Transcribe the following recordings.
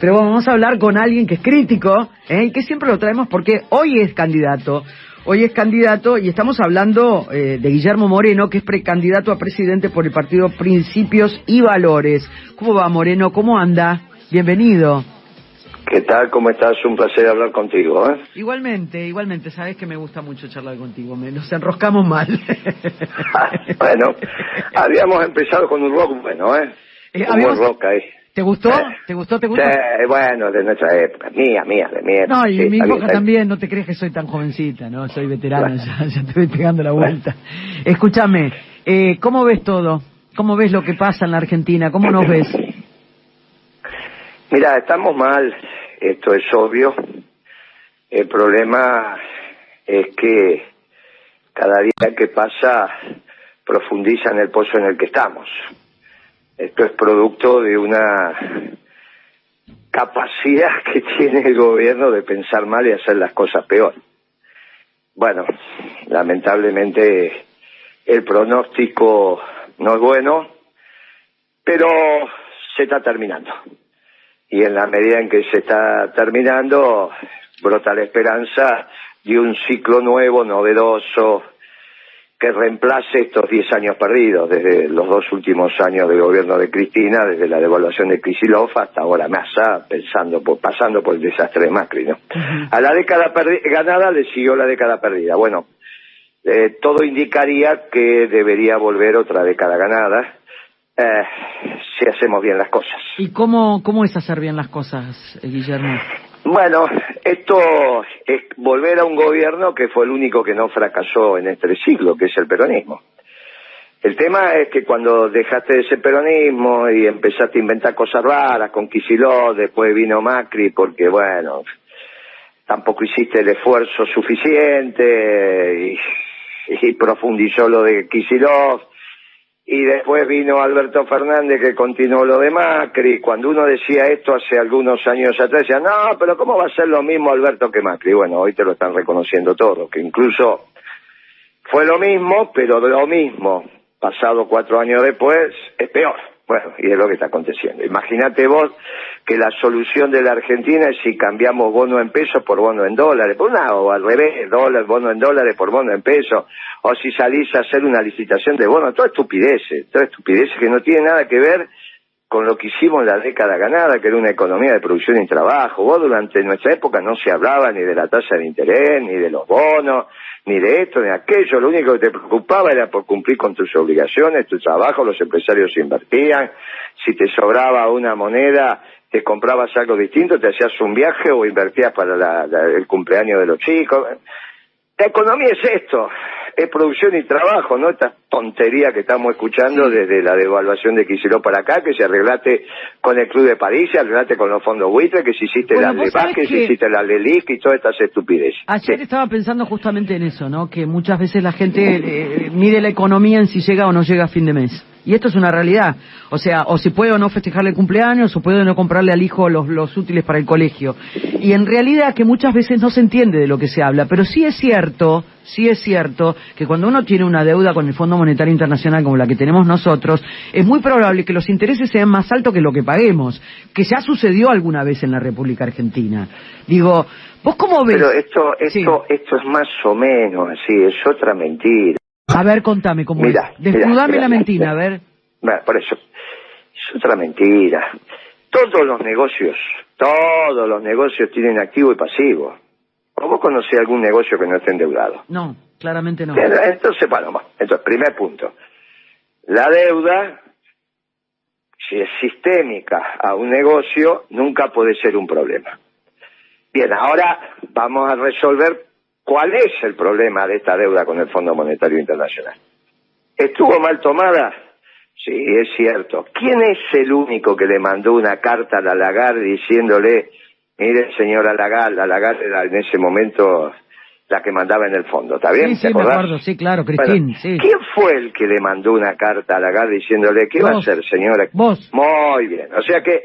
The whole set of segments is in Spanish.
Pero vamos a hablar con alguien que es crítico, ¿eh? que siempre lo traemos porque hoy es candidato. Hoy es candidato y estamos hablando eh, de Guillermo Moreno, que es precandidato a presidente por el partido Principios y Valores. ¿Cómo va Moreno? ¿Cómo anda? Bienvenido. ¿Qué tal? ¿Cómo estás? Un placer hablar contigo. ¿eh? Igualmente, igualmente. Sabes que me gusta mucho charlar contigo. Me, nos enroscamos mal. bueno, habíamos empezado con un rock bueno, ¿eh? Eh, un habíamos- buen rock ahí. ¿Te gustó? Eh. ¿Te gustó? ¿Te gustó? Sí, bueno, de nuestra época. Mía, mía, de mía. No, y Sí, mi época también, no te crees que soy tan jovencita, ¿no? Soy veterana, Bueno. ya, ya te voy pegando la vuelta. Escúchame, eh, ¿cómo ves todo? ¿Cómo ves lo que pasa en la Argentina? ¿Cómo nos ves? Mira, estamos mal, esto es obvio. El problema es que cada día que pasa profundiza en el pozo en el que estamos. Esto es producto de una capacidad que tiene el gobierno de pensar mal y hacer las cosas peor. Bueno, lamentablemente el pronóstico no es bueno, pero se está terminando y en la medida en que se está terminando brota la esperanza de un ciclo nuevo, novedoso, que reemplace estos 10 años perdidos, desde los dos últimos años del gobierno de Cristina, desde la devaluación de Kicillof hasta ahora Massa, pensando por, pasando por el desastre de Macri. ¿no? A la década ganada le siguió la década perdida. Bueno, eh, todo indicaría que debería volver otra década ganada eh, si hacemos bien las cosas. ¿Y cómo, cómo es hacer bien las cosas, eh, Guillermo? Bueno, esto es volver a un gobierno que fue el único que no fracasó en este siglo, que es el peronismo. El tema es que cuando dejaste ese peronismo y empezaste a inventar cosas raras con Kicillof, después vino Macri, porque bueno, tampoco hiciste el esfuerzo suficiente y, profundizó lo de Kicillof. Y después vino Alberto Fernández que continuó lo de Macri. Cuando uno decía esto hace algunos años atrás, decía, no, pero ¿cómo va a ser lo mismo Alberto que Macri? Bueno, hoy te lo están reconociendo todo, que incluso fue lo mismo, pero lo mismo, pasado cuatro años después, es peor. Bueno, y es lo que está aconteciendo. Imagínate vos que la solución de la Argentina es si cambiamos bono en pesos por bono en dólares, por una o al revés, dólar, bono en dólares por bono en pesos, o si salís a hacer una licitación de bono, toda estupideces, toda estupideces que no tiene nada que ver con lo que hicimos en la década ganada, que era una economía de producción y trabajo. Vos durante nuestra época no se hablaba ni de la tasa de interés, ni de los bonos, ni de esto, ni de aquello. Lo único que te preocupaba era por cumplir con tus obligaciones, tu trabajo, los empresarios invertían. Si te sobraba una moneda, te comprabas algo distinto, te hacías un viaje o invertías para la- la- el cumpleaños de los chicos. La economía es esto, es producción y trabajo, no esta tontería que estamos escuchando desde la devaluación de Kicillof para acá, que si arreglaste con el Club de París, si arreglaste con los fondos buitres, que si hiciste Bueno, la LEVAC, sabés que si que- hiciste la LELIC y todas estas estupideces. Ayer Sí. estaba pensando justamente en eso, ¿no? Que muchas veces la gente eh, mide la economía en si llega o no llega a fin de mes. Y esto es una realidad. O sea, o si puede o no festejarle el cumpleaños, o puede o no comprarle al hijo los, los útiles para el colegio. Y en realidad que muchas veces no se entiende de lo que se habla. Pero sí es cierto, sí es cierto que cuando uno tiene una deuda con el Fondo Monetario Internacional como la que tenemos nosotros, es muy probable que los intereses sean más altos que lo que paguemos. Que ya sucedió alguna vez en la República Argentina. Digo, ¿vos cómo ves? Pero esto, Sí. esto, esto es más o menos así, es otra mentira. A ver, contame cómo Mira, es. Desnudame la mentira, a ver. Por eso, es otra mentira. Todos los negocios, todos los negocios tienen activo y pasivo. ¿O vos conocés algún negocio que no esté endeudado? No, claramente no. Entonces, bueno, va. entonces, primer punto. La deuda, si es sistémica a un negocio, nunca puede ser un problema. Bien, ahora vamos a resolver cuál es el problema de esta deuda con el Fondo Monetario Internacional. ¿Estuvo mal tomada? Sí, es cierto. ¿Quién es el único que le mandó una carta a la Lagarde diciéndole, mire señora Lagarde, la Lagarde era en ese momento la que mandaba en el fondo, ¿está bien? Sí, ¿Te sí, me acuerdo, sí, claro, Cristín, Bueno, sí. ¿Quién fue el que le mandó una carta a Lagarde diciéndole, ¿qué va a Vos. hacer señora? Vos. Muy bien, o sea que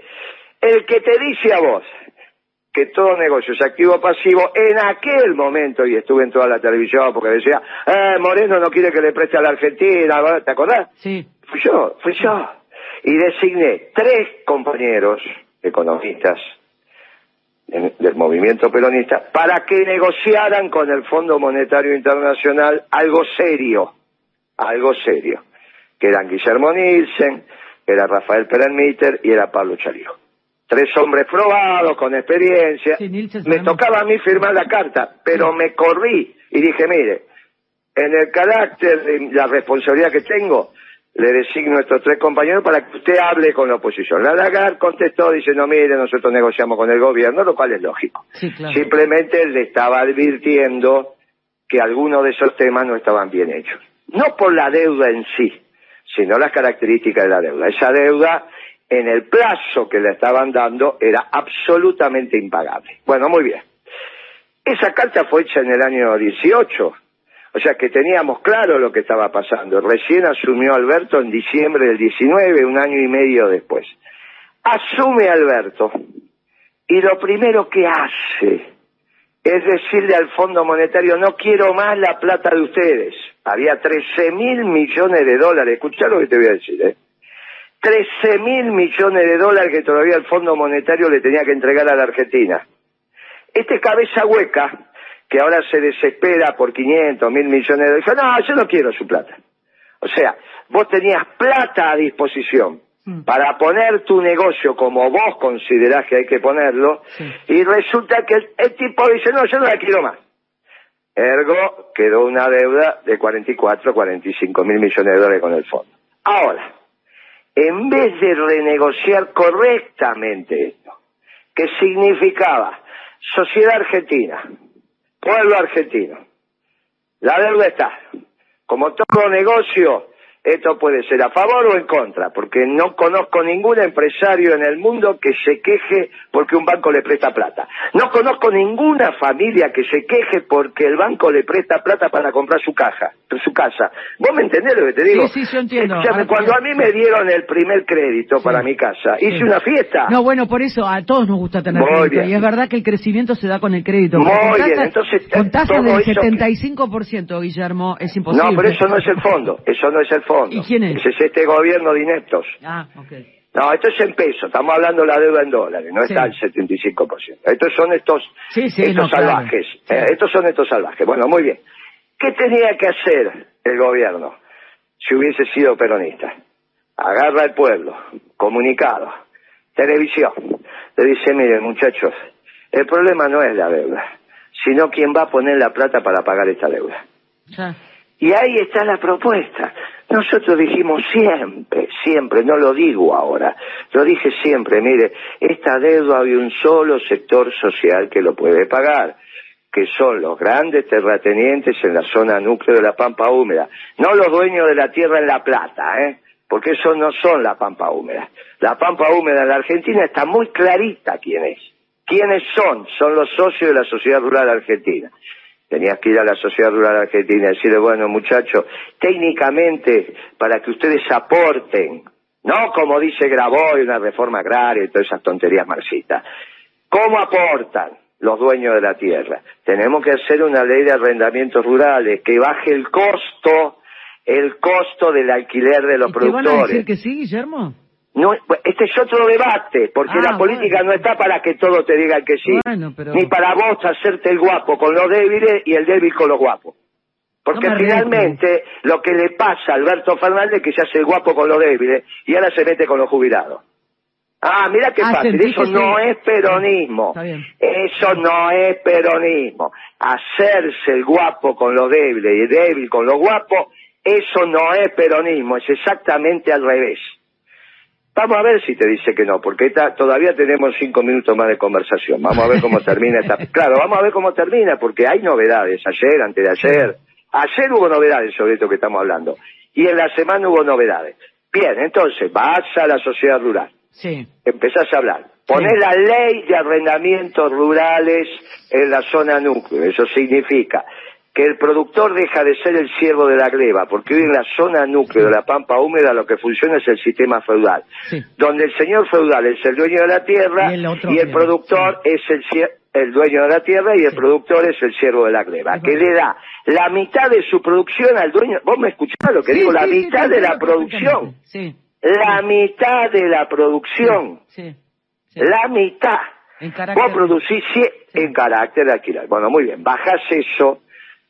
el que te dice a vos que todo negocio es activo o pasivo, en aquel momento, y estuve en toda la televisión porque decía, eh, Moreno no quiere que le preste a la Argentina, ¿te acordás? Sí. Fui yo, fui yo. Y designé tres compañeros economistas del movimiento peronista para que negociaran con el Fondo Monetario Internacional algo serio, algo serio, que eran Guillermo Nielsen, era Rafael Perelmiter y era Pablo Charío. Tres hombres probados, con experiencia. me tocaba a mí firmar la carta, pero me corrí y dije, mire, en el carácter de la responsabilidad que tengo, le designo a estos tres compañeros para que usted hable con la oposición. La Lagarde contestó diciendo, mire, nosotros negociamos con el gobierno, lo cual es lógico. Simplemente le estaba advirtiendo que algunos de esos temas no estaban bien hechos. No por la deuda en sí, sino las características de la deuda. Esa deuda, en el plazo que le estaban dando, era absolutamente impagable. Bueno, muy bien. Esa carta fue hecha en el año 18 o sea que teníamos claro lo que estaba pasando. Recién asumió Alberto en diciembre del 19, un año y medio después. Asume Alberto y lo primero que hace es decirle al Fondo Monetario, no quiero más la plata de ustedes. Había 13 mil millones de dólares, escuchá lo que te voy a decir, ¿eh? 13 mil millones de dólares que todavía el Fondo Monetario le tenía que entregar a la Argentina. Este cabeza hueca que ahora se desespera por 500, mil millones de dólares. no, yo no quiero su plata. O sea, vos tenías plata a disposición mm. para poner tu negocio como vos considerás que hay que ponerlo, y resulta que el, tipo dice, no, yo no la quiero más. Ergo, quedó una deuda de 44, 45 mil millones de dólares con el fondo. Ahora, en vez de renegociar correctamente esto, que significaba sociedad argentina, pueblo argentino. La deuda está. Como todo negocio, esto puede ser a favor o en contra, porque no conozco ningún empresario en el mundo que se queje porque un banco le presta plata. No conozco ninguna familia que se queje porque el banco le presta plata para comprar su caja, su casa. ¿Vos me entendés lo que te digo? Sí, sí, yo entiendo. cuando a mí me dieron el primer crédito para mi casa, hice una fiesta. No, bueno, por eso a todos nos gusta tener crédito. Y es verdad que el crecimiento se da con el crédito. Muy bien, entonces... Con tasas del 75%, Guillermo, es imposible. No, pero eso no es el fondo, eso no es el fondo. ¿Y quién es? Ese es este gobierno de ineptos. Ah, ok. No, esto es en pesos, estamos hablando de la deuda en dólares, no está al 75%. Estos son estos, estos salvajes, eh, estos son estos salvajes. Bueno, muy bien. ¿Qué tenía que hacer el gobierno si hubiese sido peronista? Agarra al pueblo, comunicado, televisión. Le dice, miren muchachos, el problema no es la deuda, sino quién va a poner la plata para pagar esta deuda. Y ahí está la propuesta. Nosotros dijimos siempre, siempre, no lo digo ahora, lo dije siempre, mire, esta deuda hay un solo sector social que lo puede pagar, que son los grandes terratenientes en la zona núcleo de la Pampa Húmeda, no los dueños de la tierra en La Plata, ¿eh? porque esos no son la Pampa Húmeda. La Pampa Húmeda en la Argentina está muy clarita quién es. ¿Quiénes son? Son los socios de la sociedad rural argentina. Tenías que ir a la sociedad rural argentina y decirle, bueno, muchachos, técnicamente, para que ustedes aporten, no como dice Graboy, una reforma agraria y todas esas tonterías marxistas, ¿cómo aportan? los dueños de la tierra. Tenemos que hacer una ley de arrendamientos rurales que baje el costo, el costo del alquiler de los productores. van a decir que sí, Guillermo? No, este es otro debate, porque la ah, política no está para que todos te digan que sí, ni para vos hacerte el guapo con los débiles y el débil con los guapos. Porque finalmente lo que le pasa a Alberto Fernández es que se hace el guapo con los débiles y ahora se mete con los jubilados. Ah, mira qué ah, fácil, eso no es peronismo. Eso no es peronismo. Hacerse el guapo con los débiles y el débil con los guapos, eso no es peronismo, es exactamente al revés. Vamos a ver si te dice que no, porque todavía tenemos cinco minutos más de conversación. Vamos a ver cómo termina esta. Claro, vamos a ver cómo termina, porque hay novedades. Ayer, antes de ayer. Ayer hubo novedades sobre esto que estamos hablando. Y en la semana hubo novedades. Bien, entonces, vas a la sociedad rural. Sí. Empezás a hablar. Ponés la ley de arrendamientos rurales en la zona núcleo. Eso significa que el productor deja de ser el siervo de la gleba, porque hoy en la zona núcleo de la pampa húmeda lo que funciona es el sistema feudal, donde el señor feudal es el dueño de la tierra y el, productor es el, el dueño de la tierra y el productor es el siervo de la gleba, que le da la mitad de su producción al dueño. Vos me escuchás lo que digo, la mitad de la producción. La mitad de la producción. La mitad. Vos producís en carácter de alquiler. Bueno, muy bien, bajás eso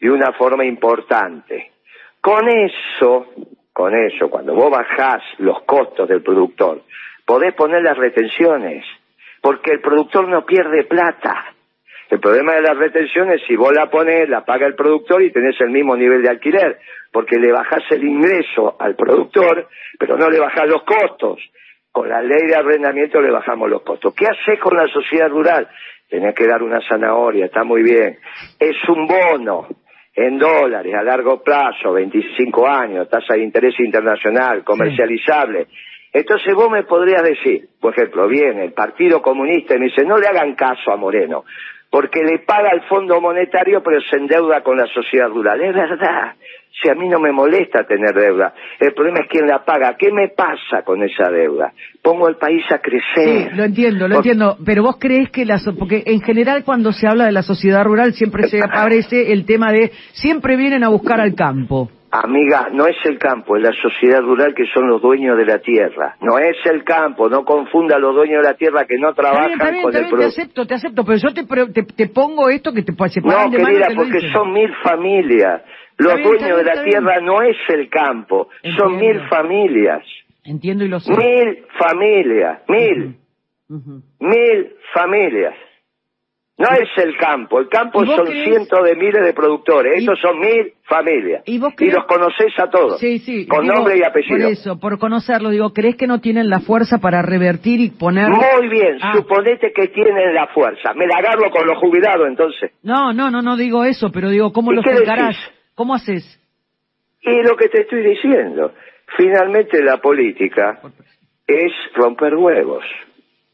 de una forma importante. Con eso, con eso, cuando vos bajás los costos del productor, podés poner las retenciones, porque el productor no pierde plata. El problema de las retenciones, si vos la pones, la paga el productor y tenés el mismo nivel de alquiler, porque le bajás el ingreso al productor, pero no le bajás los costos. Con la ley de arrendamiento le bajamos los costos. ¿Qué haces con la sociedad rural? Tenés que dar una zanahoria, está muy bien. Es un bono en dólares a largo plazo, 25 años, tasa de interés internacional, comercializable. Entonces vos me podrías decir, por ejemplo, viene el Partido Comunista y me dice, no le hagan caso a Moreno, porque le paga el Fondo Monetario pero se endeuda con la sociedad rural. Es verdad, si a mí no me molesta tener deuda, el problema es quién la paga. ¿Qué me pasa con esa deuda? Pongo el país a crecer. Sí, lo entiendo, lo entiendo, pero vos crees que la... Porque en general cuando se habla de la sociedad rural siempre se aparece el tema de siempre vienen a buscar al campo. Amiga, no es el campo, es la sociedad rural que son los dueños de la tierra. No es el campo, no confunda a los dueños de la tierra que no trabajan con el producto. Te acepto, te acepto, pero yo te, te, pongo esto que te puede No, querida, porque son mil familias. Los dueños de la tierra no es el campo, son mil familias. Entiendo y lo sé. Mil familias, mil. Mil familias. No es el campo, el campo son cientos de miles de productores, estos son mil familias. ¿Y, los conoces a todos, sí, sí. con nombre y apellido. Por eso, por conocerlo, digo, ¿crees que no tienen la fuerza para revertir y poner... Muy bien, ah. suponete que tienen la fuerza. Me la agarro con los jubilados entonces. No, no, no, no digo eso, pero digo, ¿cómo los encarás? ¿Cómo haces? Y lo que te estoy diciendo, finalmente la política es romper huevos.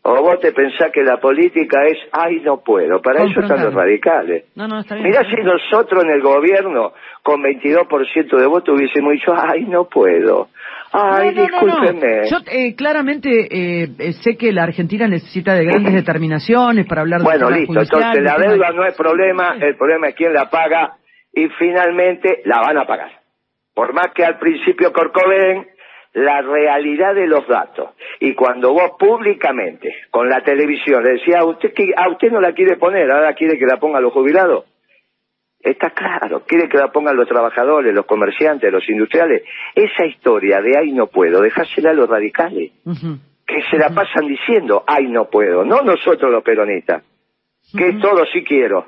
O vos te pensás que la política es, ay, no puedo. Para eso están los radicales. No, no, está bien, Mirá si nosotros en el gobierno, con 22% de votos, hubiésemos dicho, ay, no puedo. Ay, no, discúlpeme. Yo eh, claramente eh, eh, sé que la Argentina necesita de grandes determinaciones para hablar de Bueno, listo. Entonces la deuda no es problema, el problema es quién la paga y finalmente la van a pagar. Por más que al principio Corcoven la realidad de los datos. Y cuando vos públicamente, con la televisión, le decías, a usted, que a usted no la quiere poner, ahora quiere que la pongan los jubilados. Está claro, quiere que la pongan los trabajadores, los comerciantes, los industriales. Esa historia de ay no puedo, dejásela a los radicales, que se la pasan diciendo ay no puedo, no nosotros los peronistas, que todo sí quiero.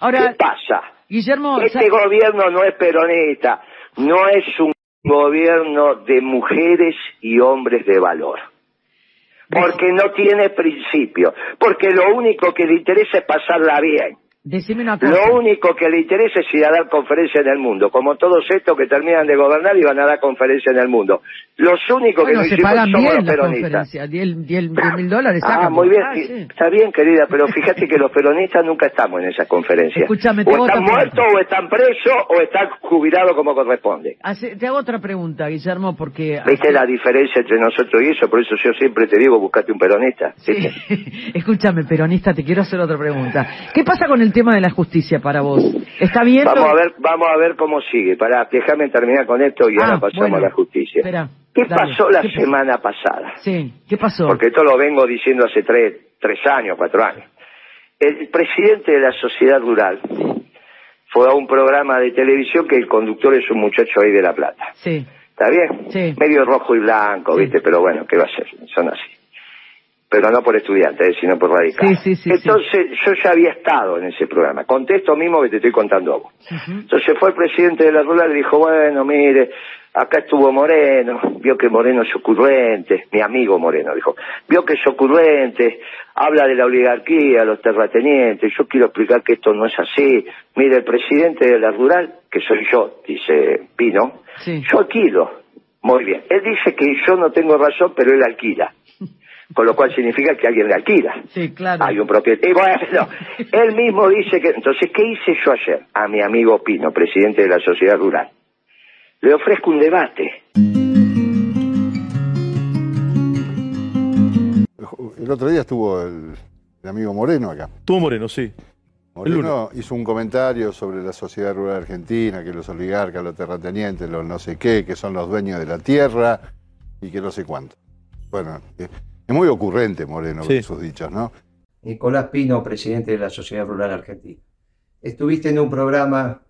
Ahora, ¿Qué pasa? Guillermo, este gobierno no es peronista, no es un gobierno de mujeres y hombres de valor. Porque no tiene principio, porque lo único que le interesa es pasarla bien. Lo único que le interesa es ir a dar conferencia en el mundo, como todos estos que terminan de gobernar y van a dar conferencia en el mundo. Los únicos que no hicimos somos los peronistas. 10 mil dólares. Ah, muy bien, ah, está bien, querida, pero fíjate que los peronistas nunca estamos en esa conferencia. Escúchame, o están muertos, o están presos, o están jubilados como corresponde. te hago otra pregunta, Guillermo, porque... ¿Viste la diferencia entre nosotros y eso? Por eso yo siempre te digo, buscate un peronista. Escúchame, peronista, te quiero hacer otra pregunta. ¿Qué pasa con el tema de la justicia para vos? ¿Está bien? Vamos a ver, vamos a ver cómo sigue. Para, déjame terminar con esto y ahora ah, pasamos a la justicia. ¿Qué pasó la semana pasada? Sí, ¿qué pasó? Porque esto lo vengo diciendo hace tres, tres años, cuatro años. El presidente de la sociedad rural fue a un programa de televisión que el conductor es un muchacho ahí de La Plata. Sí. ¿Está bien? Sí. Medio rojo y blanco, ¿viste? Pero bueno, ¿qué va a ser? Son así pero no por estudiantes, sino por radicales. Entonces yo ya había estado en ese programa. Contesto mismo que te estoy contando a vos. Entonces fue el presidente de la rural y dijo, bueno, mire, acá estuvo Moreno, vio que Moreno es ocurrente, mi amigo Moreno dijo, vio que es ocurrente, habla de la oligarquía, los terratenientes, yo quiero explicar que esto no es así. Mire, el presidente de la rural, que soy yo, dice Pino, yo alquilo. Muy bien. Él dice que yo no tengo razón, pero él alquila con lo cual significa que alguien le alquila. Sí, claro. Hay un propietario. bueno, él mismo dice que... Entonces, ¿qué hice yo ayer? A mi amigo Pino, presidente de la sociedad rural. Le ofrezco un debate. El otro día estuvo el, amigo Moreno acá. Estuvo Moreno, sí. Moreno hizo un comentario sobre la sociedad rural argentina, que los oligarcas, los terratenientes, los no sé qué, que son los dueños de la tierra y que no sé cuánto. Bueno, eh, es muy ocurrente Moreno con sus dichos, ¿no? Nicolás Pino, presidente de la Sociedad Rural Argentina. Estuviste en un programa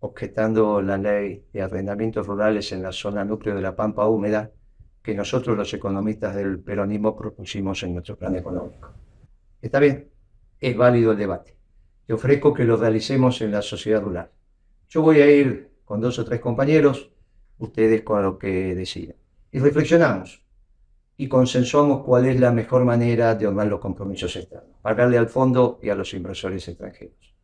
objetando la ley de arrendamientos rurales en la zona núcleo de la Pampa Húmeda que nosotros los economistas del peronismo propusimos en nuestro plan económico. Está bien, es válido el debate. Te ofrezco que lo realicemos en la sociedad rural. Yo voy a ir con dos o tres compañeros, ustedes con lo que decidan. Y reflexionamos y consensuamos cuál es la mejor manera de honrar los compromisos externos, pagarle al fondo y a los inversores extranjeros.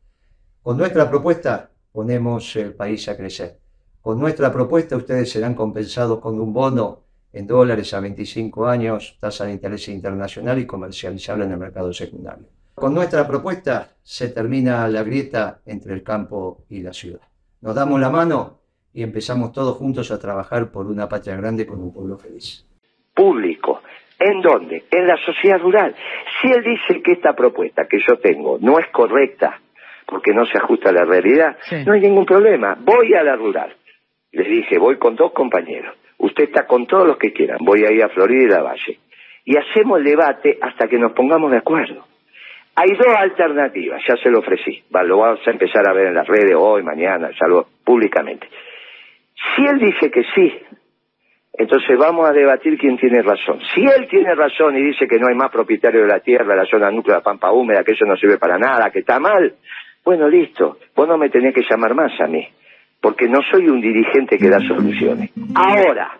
Con nuestra propuesta ponemos el país a crecer. Con nuestra propuesta ustedes serán compensados con un bono en dólares a 25 años, tasa de interés internacional y comercializable en el mercado secundario. Con nuestra propuesta se termina la grieta entre el campo y la ciudad. Nos damos la mano y empezamos todos juntos a trabajar por una patria grande con un pueblo feliz. Público. ¿En dónde? En la sociedad rural. Si él dice que esta propuesta que yo tengo no es correcta porque no se ajusta a la realidad, no hay ningún problema. Voy a la rural. Le dije, voy con dos compañeros. Usted está con todos los que quieran. Voy a ir a Florida y la Valle. Y hacemos el debate hasta que nos pongamos de acuerdo. Hay dos alternativas, ya se lo ofrecí. Lo vamos a empezar a ver en las redes hoy, mañana, ya lo públicamente. Si él dice que sí, entonces vamos a debatir quién tiene razón. Si él tiene razón y dice que no hay más propietario de la tierra, la zona núclea de Pampa Húmeda, que eso no sirve para nada, que está mal, bueno, listo, vos no me tenés que llamar más a mí porque no soy un dirigente que da soluciones. Ahora,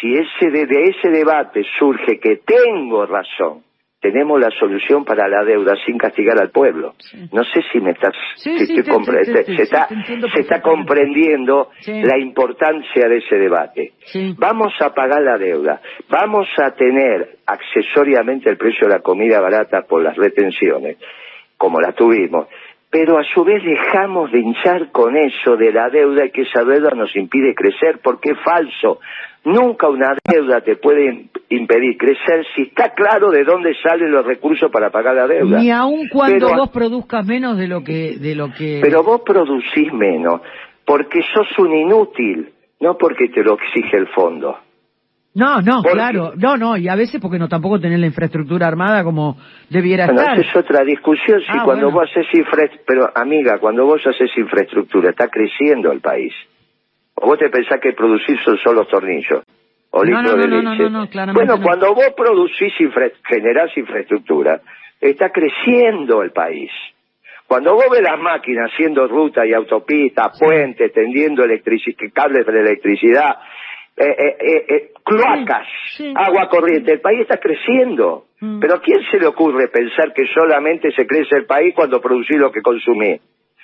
si ese de, ese debate surge que tengo razón, tenemos la solución para la deuda sin castigar al pueblo. No sé si me estás, se, está, se está comprendiendo la importancia de ese debate. Vamos a pagar la deuda, vamos a tener accesoriamente el precio de la comida barata por las retenciones, como la tuvimos, pero a su vez dejamos de hinchar con eso de la deuda y que esa deuda nos impide crecer porque es falso. Nunca una deuda te puede impedir crecer si está claro de dónde salen los recursos para pagar la deuda. Ni aun cuando vos produzcas menos de lo que de lo que Pero vos producís menos porque sos un inútil, no porque te lo exige el fondo. No, no, claro, no, no, y a veces porque no tampoco tenés la infraestructura armada como debiera bueno, estar. es otra discusión, si ah, cuando vos haces infraestructura, pero amiga, cuando vos haces infraestructura, está creciendo el país. ¿O vos te pensás que producir son solo tornillos? O no, no, de no, leche. no, no, Bueno, cuando vos producís, infra generás infraestructura, está creciendo el país. Cuando vos ves las máquinas haciendo ruta y autopistas, puentes, tendiendo cables de electricidad, eh, eh, eh, eh, cloacas, agua corriente. El país está creciendo. Mm. Pero ¿a quién se le ocurre pensar que solamente se crece el país cuando producís lo que consumís?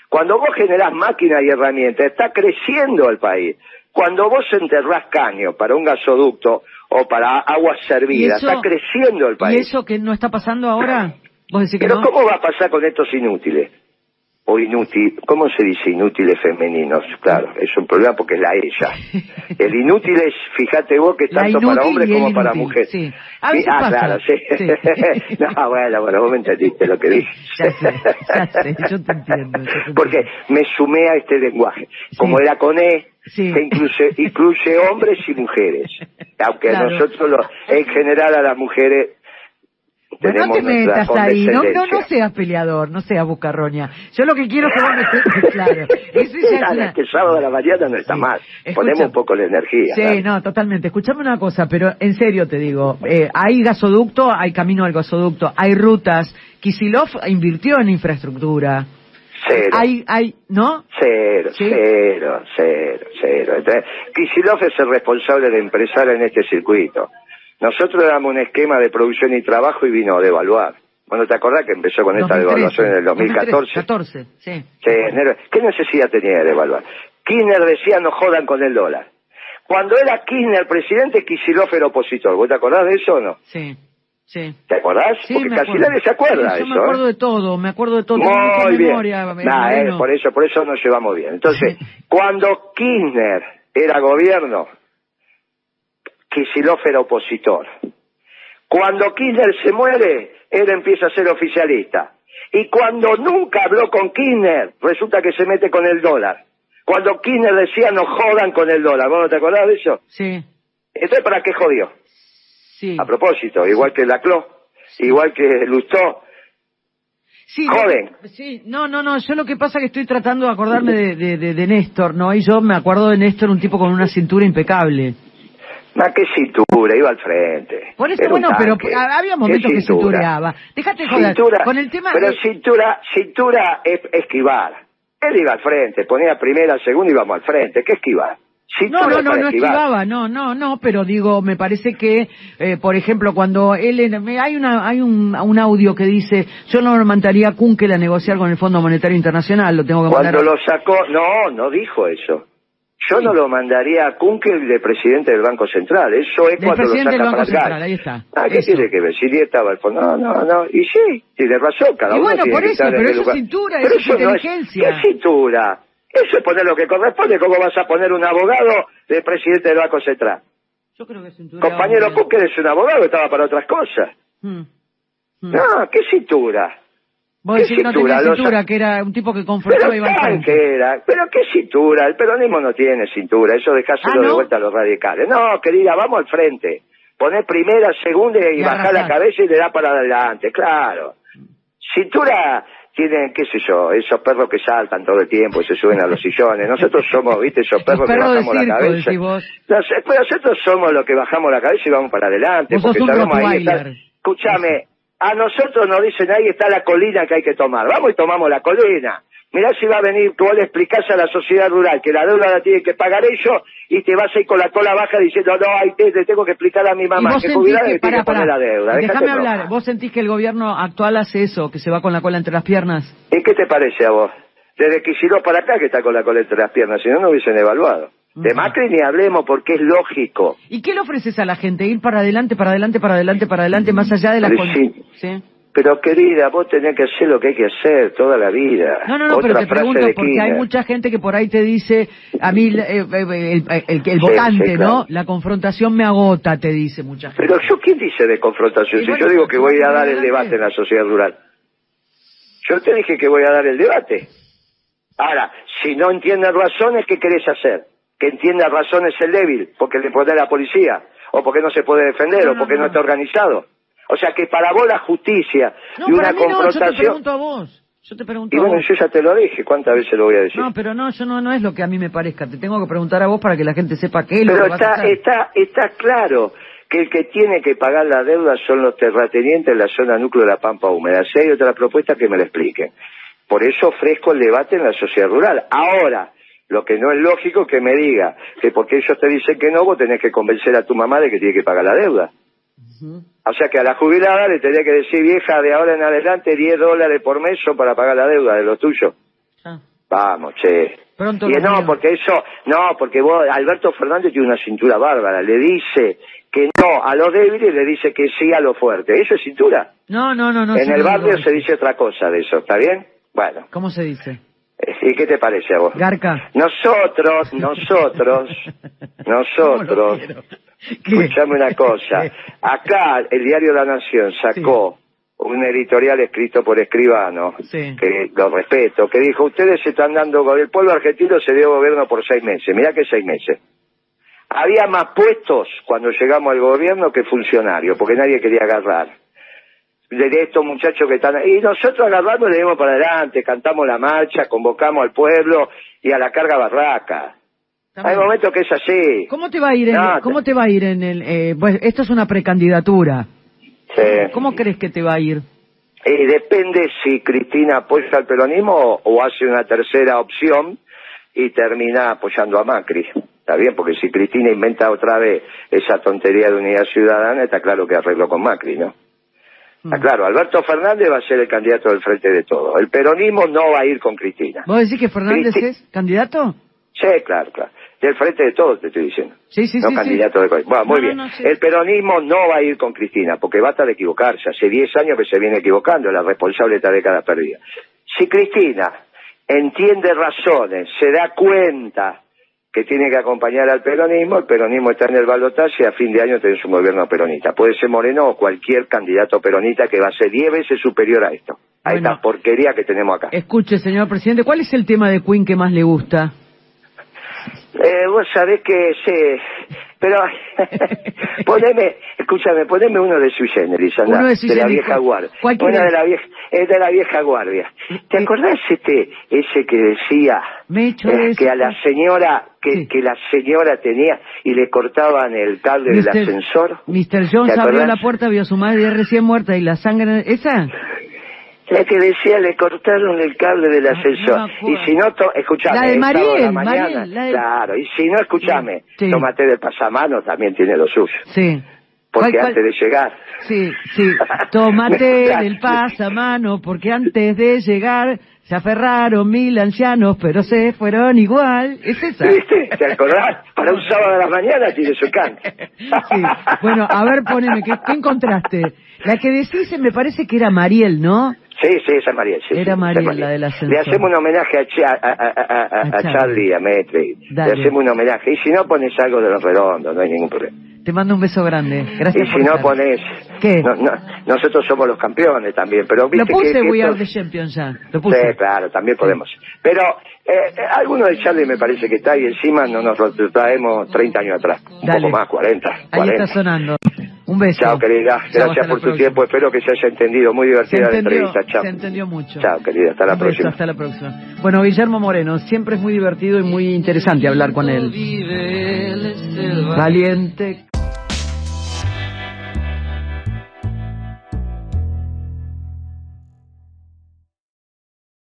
Cuando vos generás máquinas y herramientas, está creciendo el país. Cuando vos enterrás caño para un gasoducto o para aguas servidas, está creciendo el país. ¿Y eso que no está pasando ahora? Pero ¿cómo va a pasar con estos inútiles? O inútil, ¿cómo se dice inútiles femeninos? Claro, es un problema porque es la ella. El inútil es, fíjate vos, que es tanto para hombres como para mujeres. Sí. A sí, ah, claro, sí. no, bueno, bueno, vos me entendiste lo que dije. ya sé, yo te entiendo. Porque me sumé a este lenguaje. Como era con E, se incluye, incluye hombres y mujeres. Aunque nosotros, lo, en general, a las mujeres no te metas ahí, no, no, no seas peleador, no seas bucarroña. Yo lo que quiero es que vos me claro. Eso ya es que el sábado de la mañana no está mal. Ponemos un poco la energía. Sí, no, totalmente. Escuchame una cosa, pero en serio te digo, eh, hay gasoducto, hay camino al gasoducto, hay rutas. Kisilov invirtió en infraestructura. Cero. Hay, hay, ¿no? Cero, cero, cero, cero. Entonces, Kisilov es el responsable de empresario en este circuito. Nosotros damos un esquema de producción y trabajo y vino a devaluar. Bueno, ¿te acordás que empezó con esta devaluación en el 2014? 2014, sí. ¿Qué necesidad tenía de devaluar? Kirchner decía no jodan con el dólar. Cuando era Kirchner presidente, Kicillof era opositor. ¿Vos te acordás de eso o no? Sí. Sí. ¿Te acordás? Sí, Porque casi nadie se acuerda de eso. Yo me acuerdo ¿eh? de todo, me acuerdo de todo. Muy bien. eh, por eso, por eso nos llevamos bien. Entonces, cuando Kirchner era gobierno, Kicillof era opositor. Cuando Kirchner se muere, él empieza a ser oficialista. Y cuando nunca habló con Kirchner, resulta que se mete con el dólar. Cuando Kirchner decía no jodan con el dólar, ¿vos no te acordás de eso? Sí. Entonces, ¿para qué jodió? Sí. A propósito, igual que Laclos, igual que Lustó, Sí, Joven. sí, no, no, no, yo lo que pasa es que estoy tratando de acordarme de, de, de- de Néstor, ¿no? Y yo me acuerdo de Néstor, un tipo con una cintura impecable. Más que cintura, iba al frente. Por eso, bueno, pero tanque. había ¿Qué momentos que cintureaba. Déjate de joder. Cintura, Con el tema pero de- cintura, cintura es esquivar. Él iba al frente, ponía primera, segunda y íbamos al frente. ¿Qué esquivar? Cintura No, no, no, no esquivaba, no, no, no, pero digo, me parece que, eh, por ejemplo, cuando él, hay una, hay un, un audio que dice, yo no mandaría a Kunkel a negociar con el Fondo Monetario Internacional, lo tengo que mandar. Cuando lo sacó, no, no dijo eso. Yo no lo mandaría a Kunkel de presidente del Banco Central. Eso es Del cuando lo saca del Banco para acá. Central, ahí está. Ah, ¿qué Eso. tiene que ver? Si estaba el fondo. No, no, no. Y sí, tiene razón. Cada Y uno bueno, tiene por eso, pero eso es lugar. cintura, Pero eso es no. ¿Qué cintura? Eso es poner lo que corresponde. ¿Cómo vas a poner un abogado de presidente del Banco Central? Yo creo que cintura. Compañero Kunkel es un abogado, estaba para otras cosas. Hmm. Hmm. No, ¿qué cintura? Vos ¿qué decís que no cintura? Los- que era un tipo que confrontaba y frente. tanque era. Pero qué cintura. El peronismo no tiene cintura. Eso dejáselo Ah, ¿no? de vuelta a los radicales. No, querida, vamos al frente. Poner primera, segunda y, Y bajar la cabeza y le da para adelante. Claro. Cintura tienen, qué sé yo, esos perros que saltan todo el tiempo y se suben a los sillones. Nosotros somos, viste, esos perros que bajamos la cabeza. Nos- nosotros somos los que bajamos la cabeza y vamos para adelante. Vos porque sabemos ahí está. A nosotros nos dicen ahí está la colina que hay que tomar. Vamos y tomamos la colina. Mirá si va a venir, tú le explicás a la sociedad rural que la deuda la tienen que pagar ellos y te vas a ir con la cola baja diciendo, no, ahí te, le tengo que explicar a mi mamá que jubilada que, pará, que la deuda. Déjame broma. hablar, vos sentís que el gobierno actual hace eso, que se va con la cola entre las piernas. ¿Y qué te parece a vos? Desde que hicieron para acá que está con la cola entre las piernas, si no, no hubiesen evaluado. De. Macri ni hablemos porque es lógico. ¿Y qué le ofreces a la gente? Ir para adelante, para adelante, para adelante, para adelante, más allá de la... Con- sí. ¿Sí? Pero querida, vos tenés que hacer lo que hay que hacer toda la vida. No, no, no, Otra pero te pregunto porque hay mucha gente que por ahí te dice, a mí eh, eh, el, el- el- el Sí, votante, sí, claro. ¿no? La confrontación me agota, te dice mucha gente. Pero yo, ¿quién dice de confrontación? Si yo digo que voy a dar el debate en la sociedad rural. Yo te dije que voy a dar el debate. Ahora, si no entiendes razones, ¿qué querés hacer? Que entienda razones el débil, porque le pone a la policía, o porque no se puede defender, No, o porque no. no. está organizado. O sea que para vos la justicia y una para mí no, yo te confrontación... pregunto a vos. Yo te pregunto y a bueno, vos. yo ya te lo dije, ¿cuántas veces lo voy a decir? No, pero no, yo no, no es lo que a mí me parezca. Te tengo que preguntar a vos para que la gente sepa qué es lo Pero que a está, está, está claro que el que tiene que pagar la deuda son los terratenientes en la zona núcleo de la Pampa Húmeda. Si hay otra propuesta, que me la expliquen. Por eso ofrezco el debate en la sociedad rural. Ahora, lo que no es lógico que me diga que porque ellos te dicen que no, vos tenés que convencer a tu mamá de que tiene que pagar la deuda. O sea que a la jubilada le tenés que decir, vieja, de ahora en adelante 10 dólares por mes son para pagar la deuda de lo tuyo. Ya. Vamos, che. Pronto Y los no, porque eso, no, porque vos, Alberto Fernández tiene una cintura bárbara, le dice que no a los débiles, le dice que sí a los fuertes. Eso es cintura. No, no, no, no. en el barrio se dice otra cosa de eso, ¿está bien? Bueno, ¿Cómo se dice? ¿Y qué te parece a vos? Garca. Nosotros, nosotros, nosotros, escuchame una cosa, acá el diario La Nación sacó un editorial escrito por escribano, Sí. que lo respeto, que dijo, ustedes se están dando, el pueblo argentino se dio gobierno por seis meses, mirá que seis meses. Había más puestos cuando llegamos al gobierno que funcionarios, porque nadie quería agarrar. De estos muchachos que están. Y nosotros agarramos y le dimos para adelante, cantamos la marcha, convocamos al pueblo y a la carga barraca. Está Hay momentos que es así. ¿Cómo te va a ir en, No, cómo te- va a ir en el, eh, pues esto es una precandidatura. Sí. ¿Cómo crees que te va a ir? Eh, depende si Cristina apoya al peronismo o, o hace una tercera opción y termina apoyando a Macri. Está bien, porque si Cristina inventa otra vez esa tontería de unidad ciudadana, está claro que arreglo con Macri, ¿no? Mm. claro, Alberto Fernández va a ser el candidato del frente de todo. El peronismo no va a ir con Cristina. ¿Vos decís que Fernández Cristi- es candidato? Sí, claro, claro. Del frente de todo te estoy diciendo. Sí, sí, no sí, sí. candidato de... Bueno, muy No, bien. no, no, sí. El peronismo no va a ir con Cristina, porque basta de equivocarse. Hace 10 años que se viene equivocando, la responsable de esta década perdida. Si Cristina entiende razones, se da cuenta que tiene que acompañar al peronismo, el peronismo está en el balotaje y a fin de año tenés un gobierno peronista. Puede ser Moreno o cualquier candidato peronista que va a ser 10 veces superior a esto. A Bueno. esta porquería que tenemos acá. Escuche, señor presidente, ¿cuál es el tema de Queen que más le gusta? Eh, vos sabés que sí, pero poneme, escúchame, poneme uno de sui generis, anda, Uno de sui la generis, vieja guardia. ¿cuál Una de la vieja, es de la vieja guardia. ¿Te acordás este, ese que decía Me eh, que a la señora, que, Sí. que la señora tenía y le cortaban el cable del ascensor? Mr. Jones ¿Te abrió la puerta, vio a su madre recién muerta y la sangre... ¿Esa? La que decía, le cortaron el cable del No, no ascensor. y si no, to- escuchame, La de Mariel, la mañana, Mariel, la de- claro, y si no, escuchame, Sí. tomate de pasamano también tiene lo suyo. Sí. Porque ¿Cuál- cuál- antes de llegar... Sí, sí. Tómate del pasamano, porque antes de llegar se aferraron mil ancianos, pero se fueron igual. ¿Es esa? ¿Viste? ¿Te acordás? Para un sábado a la mañana tiene su cante. Sí. Bueno, a ver, poneme, ¿qué, qué encontraste? La que decís me parece que era Mariel, ¿no? Sí, sí, esa es Mariel. sí, Era sí, Mariel, la del ascensor. Le hacemos un homenaje a, Cha- a, a- a- Charlie. A. Le hacemos un homenaje. Y si no, pones algo de los redondos, no hay ningún problema. Te mando un beso grande. Gracias y por si no, estar. pones... ¿Qué? no- no, nosotros somos los campeones también, pero Lo viste puse que... que We esto- Are the Champions ya. Lo puse. Sí, claro, también podemos. Pero eh, eh, alguno de Charlie me parece que está y encima no nos lo traemos 30 años atrás. Un Dale. poco más, 40. Ahí 40. está sonando. Un beso. Chao, querida. Chao, Gracias por tu próxima. tiempo. Espero que se haya entendido. Muy divertida la entrevista. Chao. se entendió mucho. Chao, querida. Hasta la Un beso, próxima. hasta la próxima. Bueno, Guillermo Moreno, siempre es muy divertido y muy interesante hablar con él. Valiente.